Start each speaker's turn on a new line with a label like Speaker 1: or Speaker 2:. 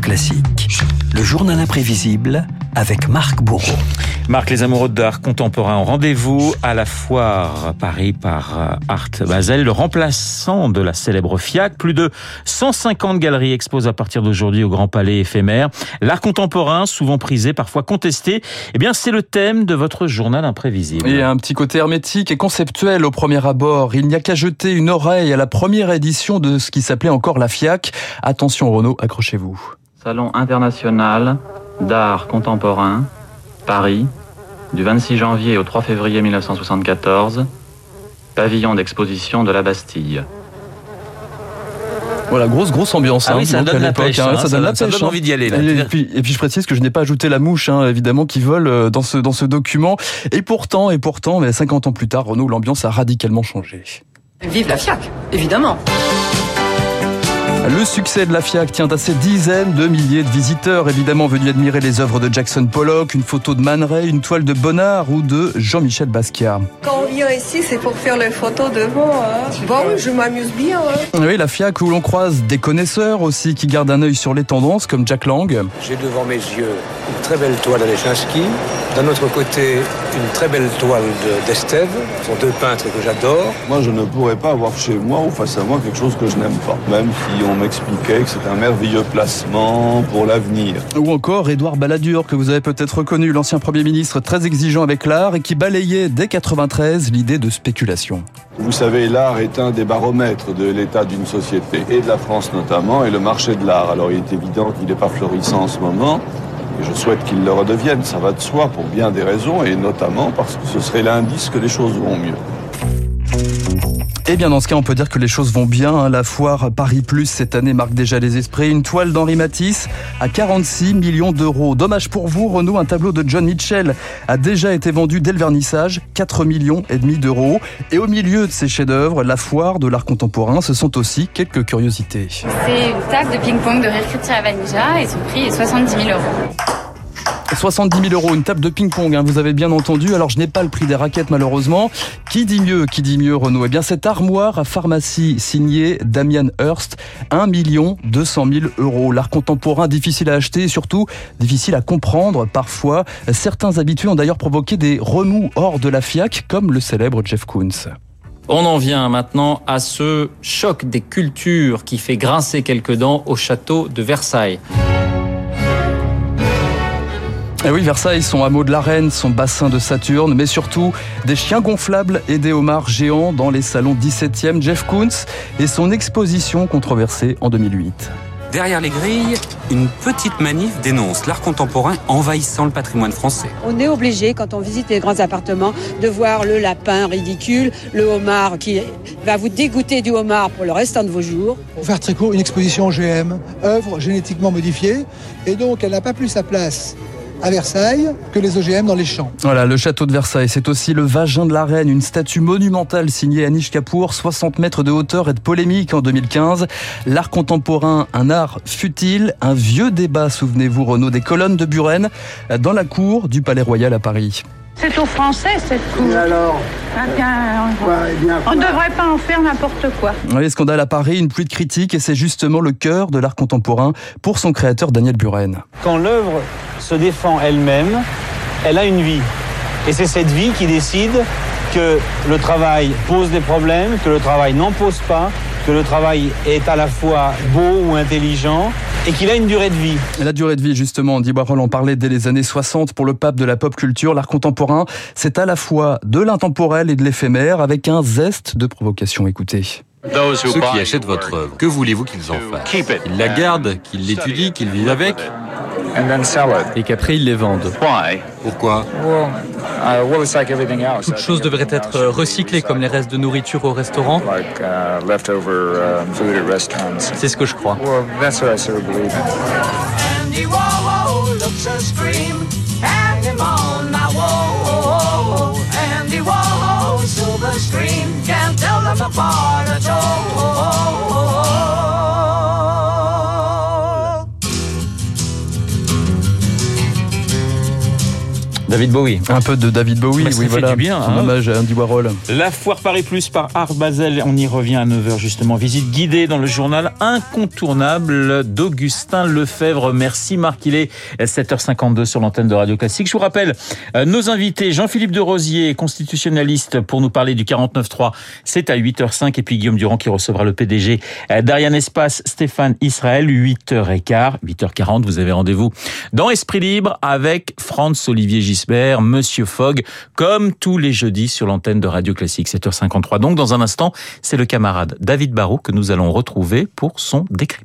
Speaker 1: Classique, le journal imprévisible avec Marc Bourreau.
Speaker 2: Marc, les amoureux d'art contemporain ont rendez-vous à la foire Paris par Art Basel, le remplaçant de la célèbre FIAC. Plus de 150 galeries exposent à partir d'aujourd'hui au Grand Palais éphémère. L'art contemporain, souvent prisé, parfois contesté, eh bien, c'est le thème de votre journal imprévisible.
Speaker 3: Et un petit côté hermétique et conceptuel au premier abord. Il n'y a qu'à jeter une oreille à la première édition de ce qui s'appelait encore la FIAC. Attention Renaud, accrochez-vous.
Speaker 4: Salon international d'art contemporain, Paris, du 26 janvier au 3 février 1974, pavillon d'exposition de la Bastille.
Speaker 3: Voilà, grosse grosse ambiance.
Speaker 2: Ah
Speaker 3: hein,
Speaker 2: oui, ça donne la pêche,
Speaker 3: hein,
Speaker 2: hein,
Speaker 3: ça,
Speaker 2: ça
Speaker 3: donne la
Speaker 2: donne- ça
Speaker 3: pêche.
Speaker 2: donne
Speaker 3: hein.
Speaker 2: envie d'y aller, là.
Speaker 3: Et, puis, et puis je précise que je n'ai pas ajouté la mouche, hein, évidemment, qui vole euh, dans ce dans ce document. Et pourtant, et pourtant, mais 50 ans plus tard, Renault, l'ambiance a radicalement changé.
Speaker 5: Vive la FIAC, évidemment.
Speaker 3: Le succès de la FIAC tient à ces dizaines de milliers de visiteurs, évidemment venus admirer les œuvres de Jackson Pollock, une photo de Man Ray, une toile de Bonnard ou de Jean-Michel Basquiat.
Speaker 6: Quand on vient ici, c'est pour faire les photos devant. Hein. Bon, oui, je m'amuse bien. Hein.
Speaker 3: Oui, la FIAC où l'on croise des connaisseurs aussi qui gardent un œil sur les tendances, comme Jack Lang.
Speaker 7: J'ai devant mes yeux une très belle toile d'Alechinsky. D'un autre côté, une très belle toile de- d'Estève. Ce sont deux peintres que j'adore.
Speaker 8: Moi, je ne pourrais pas avoir chez moi ou face à moi quelque chose que je n'aime pas. Même si on m'expliquait que c'est un merveilleux placement pour l'avenir.
Speaker 3: Ou encore Édouard Balladur, que vous avez peut-être reconnu, l'ancien Premier ministre très exigeant avec l'art et qui balayait dès 93 l'idée de spéculation.
Speaker 8: Vous savez, l'art est un des baromètres de l'état d'une société, et de la France notamment, et le marché de l'art. Alors il est évident qu'il n'est pas florissant en ce moment, et je souhaite qu'il le redevienne, ça va de soi, pour bien des raisons, et notamment parce que ce serait l'indice que les choses vont mieux.
Speaker 3: Eh bien, dans ce cas, on peut dire que les choses vont bien. hein. La foire Paris Plus cette année marque déjà les esprits. Une toile d'Henri Matisse à 46 millions d'euros. Dommage pour vous, Renaud, un tableau de John Mitchell a déjà été vendu dès le vernissage, 4 millions et demi d'euros. Et au milieu de ces chefs-d'œuvre, la foire de l'art contemporain, ce sont aussi quelques curiosités.
Speaker 9: C'est une table de ping-pong de Recrutia à Vanija et son prix est 70 000 euros.
Speaker 3: 70 000 euros, une table de ping-pong, hein, vous avez bien entendu. Alors, je n'ai pas le prix des raquettes, malheureusement. Qui dit mieux, qui dit mieux, Renaud? Eh bien, cette armoire à pharmacie signée Damian Hurst, 1 200 000 euros. L'art contemporain, difficile à acheter et surtout difficile à comprendre parfois. Certains habitués ont d'ailleurs provoqué des remous hors de la FIAC, comme le célèbre Jeff Koons.
Speaker 10: On en vient maintenant à ce choc des cultures qui fait grincer quelques dents au château de Versailles.
Speaker 3: Eh oui, Versailles, son hameau de la Reine, son bassin de Saturne, mais surtout des chiens gonflables et des homards géants dans les salons 17e, Jeff Koons et son exposition controversée en 2008.
Speaker 11: Derrière les grilles, une petite manif dénonce l'art contemporain envahissant le patrimoine français.
Speaker 12: On est obligé, quand on visite les grands appartements, de voir le lapin ridicule, le homard qui va vous dégoûter du homard pour le restant de vos jours.
Speaker 13: Pour faire très court, une exposition OGM, œuvre génétiquement modifiée, et donc elle n'a pas plus sa place à Versailles que les OGM dans les champs.
Speaker 3: Voilà, le château de Versailles, c'est aussi le vagin de la reine, une statue monumentale signée Anish Kapoor, 60 mètres de hauteur et de polémique en 2015. L'art contemporain, un art futile, un vieux débat, souvenez-vous Renaud, des colonnes de Buren dans la cour du Palais Royal à Paris.
Speaker 14: C'est aux Français cette cour.
Speaker 13: Et alors
Speaker 14: Ah bien, on-
Speaker 13: Ouais, bien,
Speaker 14: On ne devrait pas en faire n'importe quoi.
Speaker 3: Oui, scandale à Paris, une pluie de critiques et c'est justement le cœur de l'art contemporain pour son créateur Daniel Buren.
Speaker 15: Quand l'œuvre se défend elle-même, elle a une vie. Et c'est cette vie qui décide que le travail pose des problèmes, que le travail n'en pose pas, que le travail est à la fois beau ou intelligent et qu'il a une durée de vie.
Speaker 3: La durée de vie, justement, Andy Warhol en parlait dès les années 60 pour le pape de la pop culture. L'art contemporain, c'est à la fois de l'intemporel et de l'éphémère avec un zeste de provocation. Écoutez.
Speaker 11: Ceux qui achètent votre œuvre, que voulez-vous qu'ils en fassent Qu'ils la gardent, qu'ils l'étudient, qu'ils vivent avec
Speaker 16: Et qu'après ils les vendent.
Speaker 11: Pourquoi?
Speaker 16: Toute chose devrait être recyclée comme les restes de nourriture au restaurant. C'est ce que je crois.
Speaker 17: Warhol. Andy Warhol, silver screen, can't tell them apart at all.
Speaker 2: David Bowie.
Speaker 3: Un peu de David Bowie,
Speaker 2: Bah, ça
Speaker 3: oui,
Speaker 2: fait
Speaker 3: voilà.
Speaker 2: du bien,
Speaker 3: En
Speaker 2: hein.
Speaker 3: hommage à Andy Warhol.
Speaker 2: La foire Paris Plus par Art Basel, on y revient à 9h justement. Visite guidée dans le journal incontournable d'Augustin Lefebvre. Merci Marc, il est 7h52 sur l'antenne de Radio Classique. Je vous rappelle euh, nos invités, Jean-Philippe de Rosier, constitutionnaliste, pour nous parler du 49.3, c'est à 8h05 et puis Guillaume Durand qui recevra le PDG euh, d'Ariane Espace, Stéphane Israël, 8h15, 8h40, vous avez rendez-vous dans Esprit Libre avec Franz Olivier Monsieur Fogg, comme tous les jeudis sur l'antenne de Radio Classique, 7h53. Donc dans un instant, c'est le camarade David Barrault que nous allons retrouver pour son décryptage.